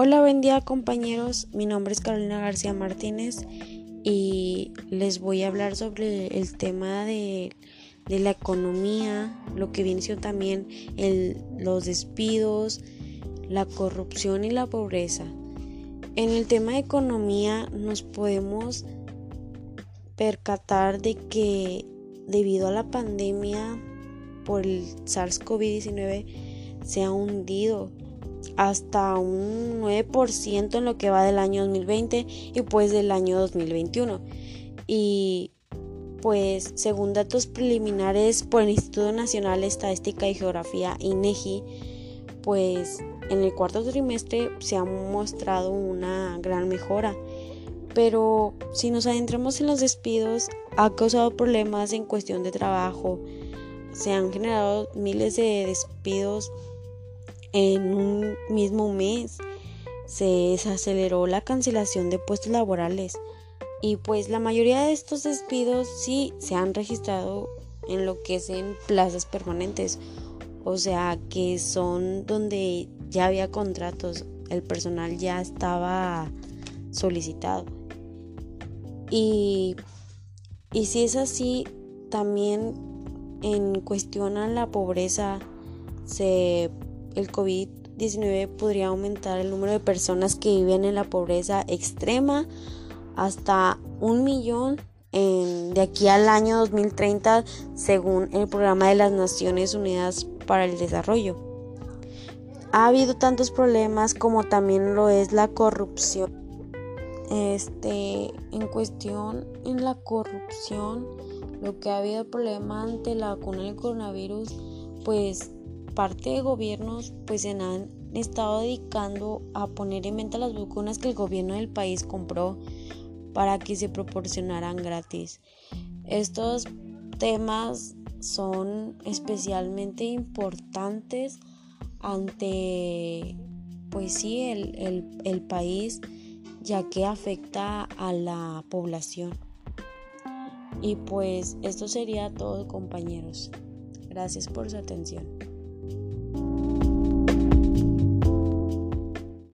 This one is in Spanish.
Hola, buen día compañeros. Mi nombre es Carolina García Martínez y les voy a hablar sobre el tema de, la economía, lo que viene también el, los despidos, la corrupción y la pobreza. En el tema de economía nos podemos percatar de que debido a la pandemia por el SARS-CoV-19 se ha hundido hasta un 9% en lo que va del año 2020 y pues del año 2021. Y pues según datos preliminares por el Instituto Nacional de Estadística y Geografía INEGI, pues en el cuarto trimestre se ha mostrado una gran mejora. Pero si nos adentramos en los despidos, ha causado problemas en cuestión de trabajo. Se han generado miles de despidos en un mismo mes se desaceleró la cancelación de puestos laborales y pues la mayoría de estos despidos sí se han registrado en lo que es en plazas permanentes, o sea que son donde ya había contratos, el personal ya estaba solicitado. Y, y si es así, también en cuestión a la pobreza se el COVID-19 podría aumentar el número de personas que viven en la pobreza extrema hasta un millón de aquí al año 2030 según el programa de las Naciones Unidas para el Desarrollo. Ha habido tantos problemas como también lo es la corrupción. Este, en cuestión en la corrupción, lo que ha habido problema ante la vacuna del coronavirus, pues parte de gobiernos pues se han estado dedicando a poner en venta las vacunas que el gobierno del país compró para que se proporcionaran gratis. Estos temas son especialmente importantes ante pues sí el, el país ya que afecta a la población. Y pues esto sería todo compañeros. Gracias por su atención.